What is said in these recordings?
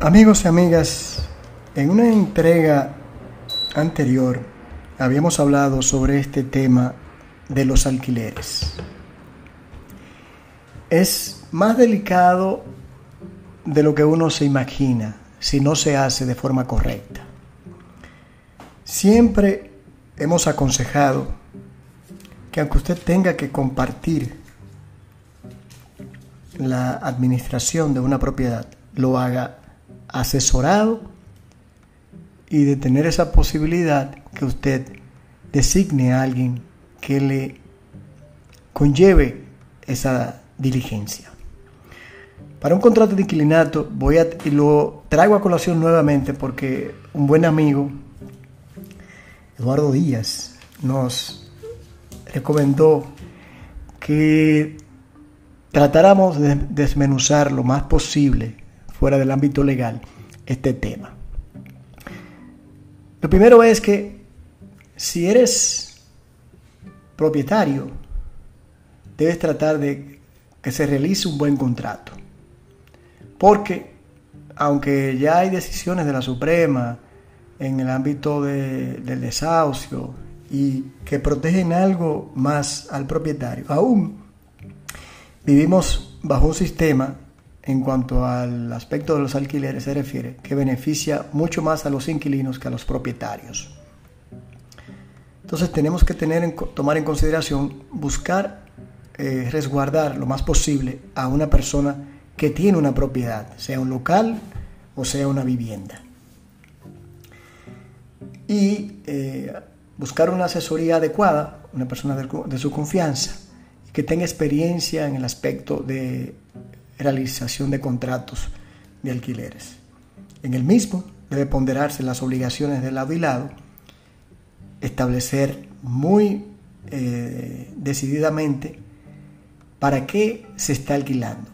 Amigos y amigas, en una entrega anterior habíamos hablado sobre este tema de los alquileres. Es más delicado de lo que uno se imagina si no se hace de forma correcta. Siempre hemos aconsejado que aunque usted tenga que compartir la administración de una propiedad, lo haga asesorado y de tener esa posibilidad que usted designe a alguien que le conlleve esa diligencia. Para un contrato de inquilinato voy a y lo traigo a colación nuevamente porque un buen amigo Eduardo Díaz nos recomendó que tratáramos de desmenuzar lo más posible fuera del ámbito legal este tema. Lo primero es que si eres propietario, debes tratar de que se realice un buen contrato. Porque aunque ya hay decisiones de la Suprema en el ámbito del desahucio y que protegen algo más al propietario, aún vivimos bajo un sistema en cuanto al aspecto de los alquileres se refiere, que beneficia mucho más a los inquilinos que a los propietarios. Entonces tenemos que tener en, tomar en consideración buscar eh, resguardar lo más posible a una persona que tiene una propiedad, sea un local o sea una vivienda. Y eh, buscar una asesoría adecuada, una persona de, de su confianza, que tenga experiencia en el aspecto de realización de contratos de alquileres. En el mismo debe ponderarse las obligaciones del lado y lado, establecer muy eh, decididamente para qué se está alquilando.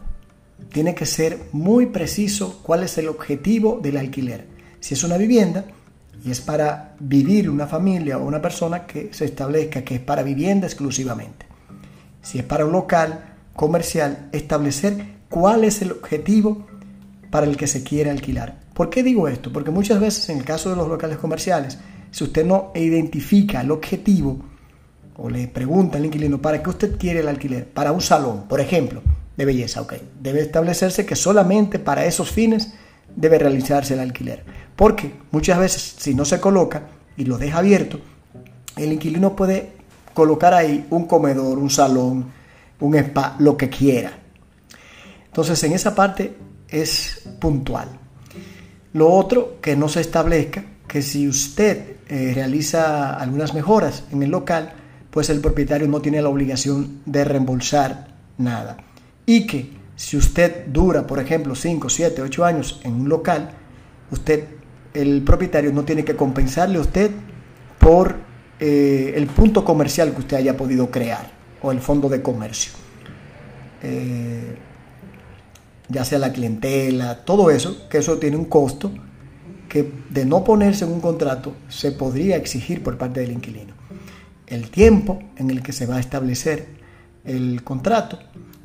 Tiene que ser muy preciso cuál es el objetivo del alquiler. Si es una vivienda y es para vivir una familia o una persona que se establezca que es para vivienda exclusivamente. Si es para un local comercial, establecer cuál es el objetivo para el que se quiere alquilar. ¿Por qué digo esto? Porque muchas veces en el caso de los locales comerciales, si usted no identifica el objetivo o le pregunta al inquilino para qué usted quiere el alquiler, para un salón, por ejemplo, de belleza, debe establecerse que solamente para esos fines debe realizarse el alquiler. Porque muchas veces si no se coloca y lo deja abierto, el inquilino puede colocar ahí un comedor, un salón, un spa, lo que quiera. Entonces, en esa parte es puntual. Lo otro, que no se establezca que si usted eh, realiza algunas mejoras en el local, pues el propietario no tiene la obligación de reembolsar nada. Y que si usted dura, por ejemplo, 5, 7, 8 años en un local, usted, el propietario no tiene que compensarle a usted por eh, el punto comercial que usted haya podido crear o el fondo de comercio. Eh, ya sea la clientela, todo eso, que eso tiene un costo que de no ponerse en un contrato se podría exigir por parte del inquilino. El tiempo en el que se va a establecer el contrato,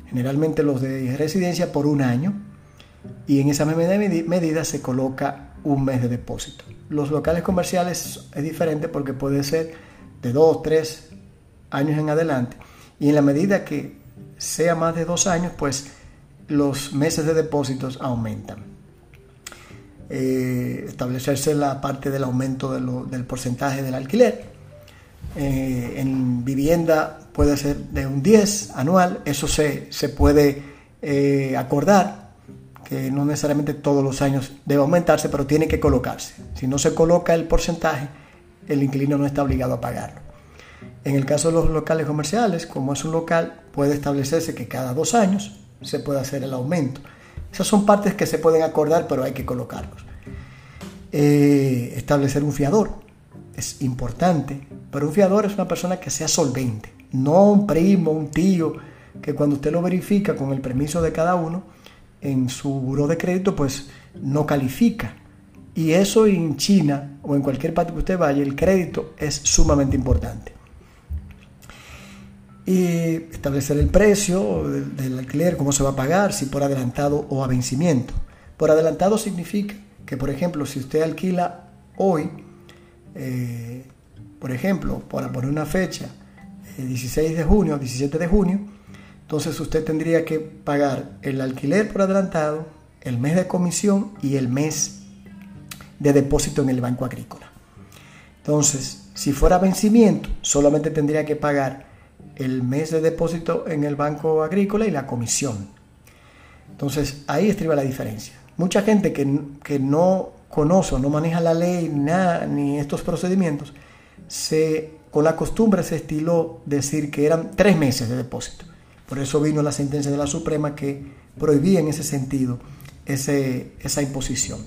generalmente los de residencia por un año, y en esa medida se coloca un mes de depósito. Los locales comerciales es diferente porque puede ser de dos, tres años en adelante, y en la medida que sea más de dos años, pues los meses de depósitos aumentan. Eh, establecerse la parte del aumento del porcentaje del alquiler. Eh, en vivienda puede ser de un 10 anual, eso se, puede eh, acordar, que no necesariamente todos los años debe aumentarse, pero tiene que colocarse. Si no se coloca el porcentaje, el inquilino no está obligado a pagarlo. En el caso de los locales comerciales, como es un local, puede establecerse que cada dos años se puede hacer el aumento. Esas son partes que se pueden acordar, pero hay que colocarlos. Eh, establecer un fiador es importante, pero un fiador es una persona que sea solvente, no un primo, un tío, que cuando usted lo verifica con el permiso de cada uno, en su buro de crédito, pues no califica. Y eso en China o en cualquier parte que usted vaya, el crédito es sumamente importante y establecer el precio del, alquiler, cómo se va a pagar, si por adelantado o a vencimiento. Por adelantado significa que, por ejemplo, si usted alquila hoy, eh, por ejemplo, para poner una fecha, el 16 de junio, 17 de junio, entonces usted tendría que pagar el alquiler por adelantado, el mes de comisión y el mes de depósito en el banco agrícola. Entonces, si fuera vencimiento, solamente tendría que pagar el mes de depósito en el banco agrícola y la comisión. Entonces, ahí estriba la diferencia. Mucha gente que, no conoce o no maneja la ley ni, nada, ni estos procedimientos, se, con la costumbre se estiló decir que eran tres meses de depósito. Por eso vino la sentencia de la Suprema que prohibía en ese sentido ese, esa imposición.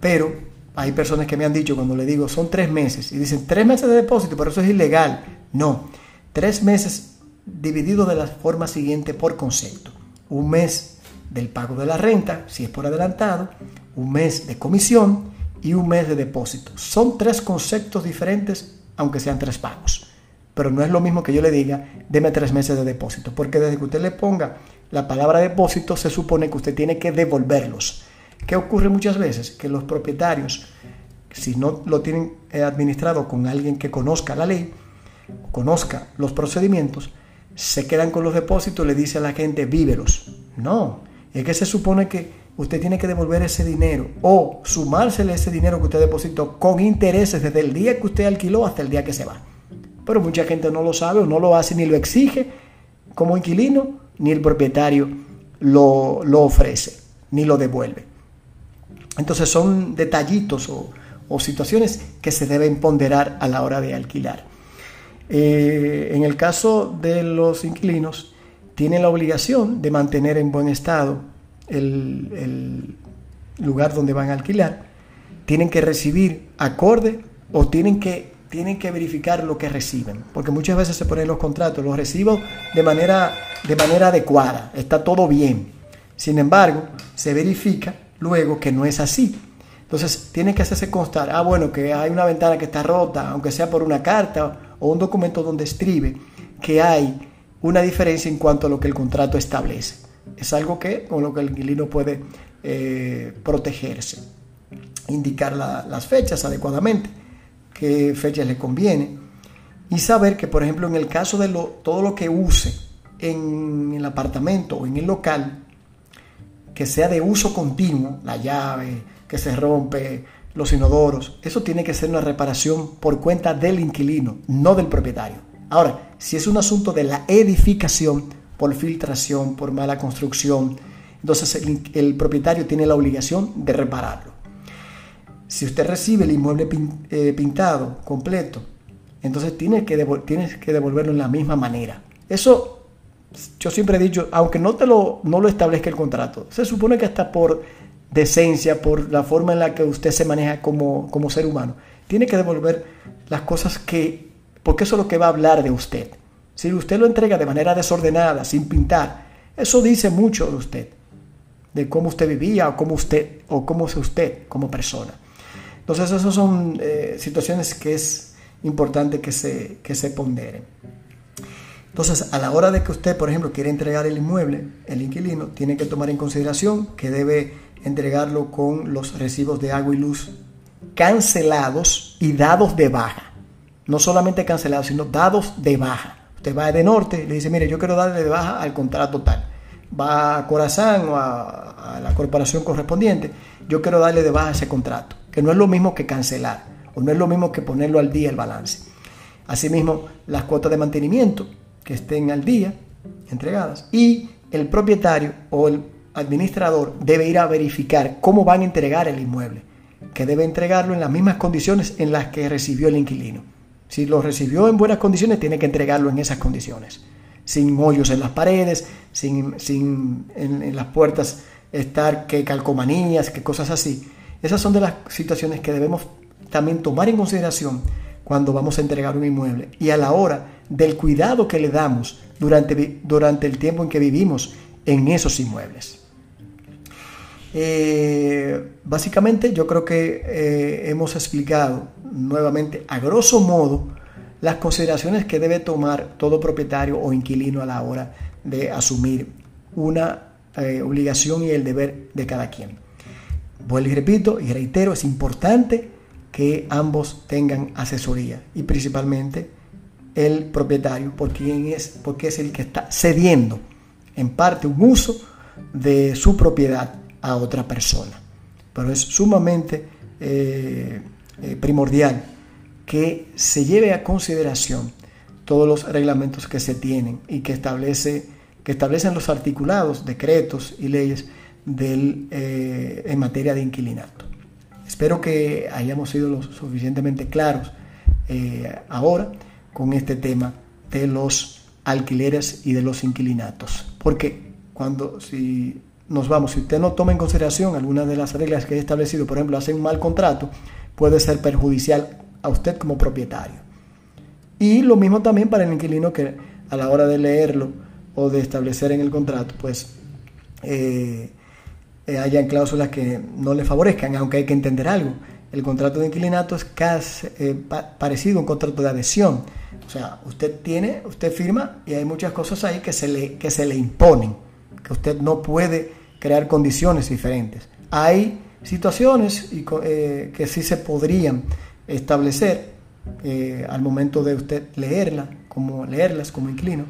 Pero hay personas que me han dicho cuando le digo son tres meses y dicen tres meses de depósito, pero eso es ilegal. No, tres meses dividido de la forma siguiente por concepto. Un mes del pago de la renta, si es por adelantado, un mes de comisión y un mes de depósito. Son tres conceptos diferentes, aunque sean tres pagos. Pero no es lo mismo que yo le diga, deme tres meses de depósito, porque desde que usted le ponga la palabra depósito, se supone que usted tiene que devolverlos. ¿Qué ocurre muchas veces? Que los propietarios, si no lo tienen eh, administrado con alguien que conozca la ley, conozca los procedimientos, se quedan con los depósitos y le dice a la gente, vívelos. No, es que se supone que usted tiene que devolver ese dinero o sumársele ese dinero que usted depositó con intereses desde el día que usted alquiló hasta el día que se va. Pero mucha gente no lo sabe o no lo hace ni lo exige como inquilino, ni el propietario lo, lo ofrece, ni lo devuelve. Entonces son detallitos o, situaciones que se deben ponderar a la hora de alquilar. Eh, en el caso de los inquilinos, tienen la obligación de mantener en buen estado el, lugar donde van a alquilar, tienen que recibir acorde o tienen que, tienen que verificar lo que reciben, porque muchas veces se ponen los contratos, los recibo de manera, de manera adecuada, está todo bien. Sin embargo, se verifica luego que no es así. Entonces tiene que hacerse constar, ah, bueno, que hay una ventana que está rota, aunque sea por una carta o un documento donde escribe que hay una diferencia en cuanto a lo que el contrato establece. Es algo que con lo que el inquilino puede eh, protegerse. Indicar las fechas adecuadamente, qué fechas le conviene. Y saber que, por ejemplo, en el caso de lo, todo lo que use en el apartamento o en el local, que sea de uso continuo, la llave que se rompe, los inodoros, eso tiene que ser una reparación por cuenta del inquilino, no del propietario. Ahora, si es un asunto de la edificación, por filtración, por mala construcción, entonces el, propietario tiene la obligación de repararlo. Si usted recibe el inmueble eh, pintado completo, entonces tiene que, tienes que devolverlo en la misma manera. Eso yo siempre he dicho, aunque no, te lo, no lo establezca el contrato, se supone que hasta por decencia, por la forma en la que usted se maneja como, como ser humano, tiene que devolver las cosas que, porque eso es lo que va a hablar de usted. Si usted lo entrega de manera desordenada, sin pintar, eso dice mucho de usted, de cómo usted vivía o cómo usted o cómo es usted como persona. Entonces, esas son eh, situaciones que es importante que se, que se ponderen. Entonces, a la hora de que usted, por ejemplo, quiere entregar el inmueble, el inquilino tiene que tomar en consideración que debe entregarlo con los recibos de agua y luz cancelados y dados de baja. No solamente cancelados, sino dados de baja. Usted va de norte le dice, mire, yo quiero darle de baja al contrato tal. Va a Corazán o a, a la corporación correspondiente, yo quiero darle de baja ese contrato, que no es lo mismo que cancelar, o no es lo mismo que ponerlo al día el balance. Asimismo, las cuotas de mantenimiento que estén al día, entregadas, y el propietario o el administrador debe ir a verificar cómo van a entregar el inmueble, que debe entregarlo en las mismas condiciones en las que recibió el inquilino. Si lo recibió en buenas condiciones, tiene que entregarlo en esas condiciones, sin hoyos en las paredes, sin, sin en, las puertas estar que calcomanías, que cosas así. Esas son de las situaciones que debemos también tomar en consideración cuando vamos a entregar un inmueble y a la hora del cuidado que le damos durante, durante el tiempo en que vivimos en esos inmuebles. Eh, básicamente yo creo que eh, hemos explicado nuevamente a grosso modo las consideraciones que debe tomar todo propietario o inquilino a la hora de asumir una eh, obligación y el deber de cada quien. Vuelvo y repito y reitero, es importante que ambos tengan asesoría y principalmente el propietario, es, porque es el que está cediendo en parte un uso de su propiedad a otra persona. Pero es sumamente eh, eh, primordial que se lleve a consideración todos los reglamentos que se tienen y que, establece, que establecen los articulados, decretos y leyes del, eh, en materia de inquilinato. Espero que hayamos sido lo suficientemente claros ahora con este tema de los alquileres y de los inquilinatos. Porque cuando si nos vamos, si usted no toma en consideración algunas de las reglas que he establecido, por ejemplo, hace un mal contrato, puede ser perjudicial a usted como propietario. Y lo mismo también para el inquilino que a la hora de leerlo o de establecer en el contrato, pues eh, eh, hayan cláusulas que no le favorezcan, aunque hay que entender algo. El contrato de inquilinato es casi eh, parecido a un contrato de adhesión o sea, usted tiene, usted firma y hay muchas cosas ahí que se le, que se le imponen, que usted no puede crear condiciones diferentes. Hay situaciones eh, que sí se podrían establecer eh, al momento de usted leerla, como leerlas como inquilino,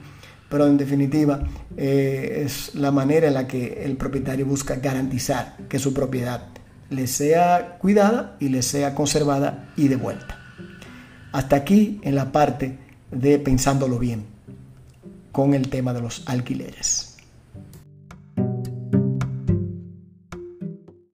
pero en definitiva eh, es la manera en la que el propietario busca garantizar que su propiedad le sea cuidada y le sea conservada y devuelta. Hasta aquí en la parte de pensándolo bien con el tema de los alquileres.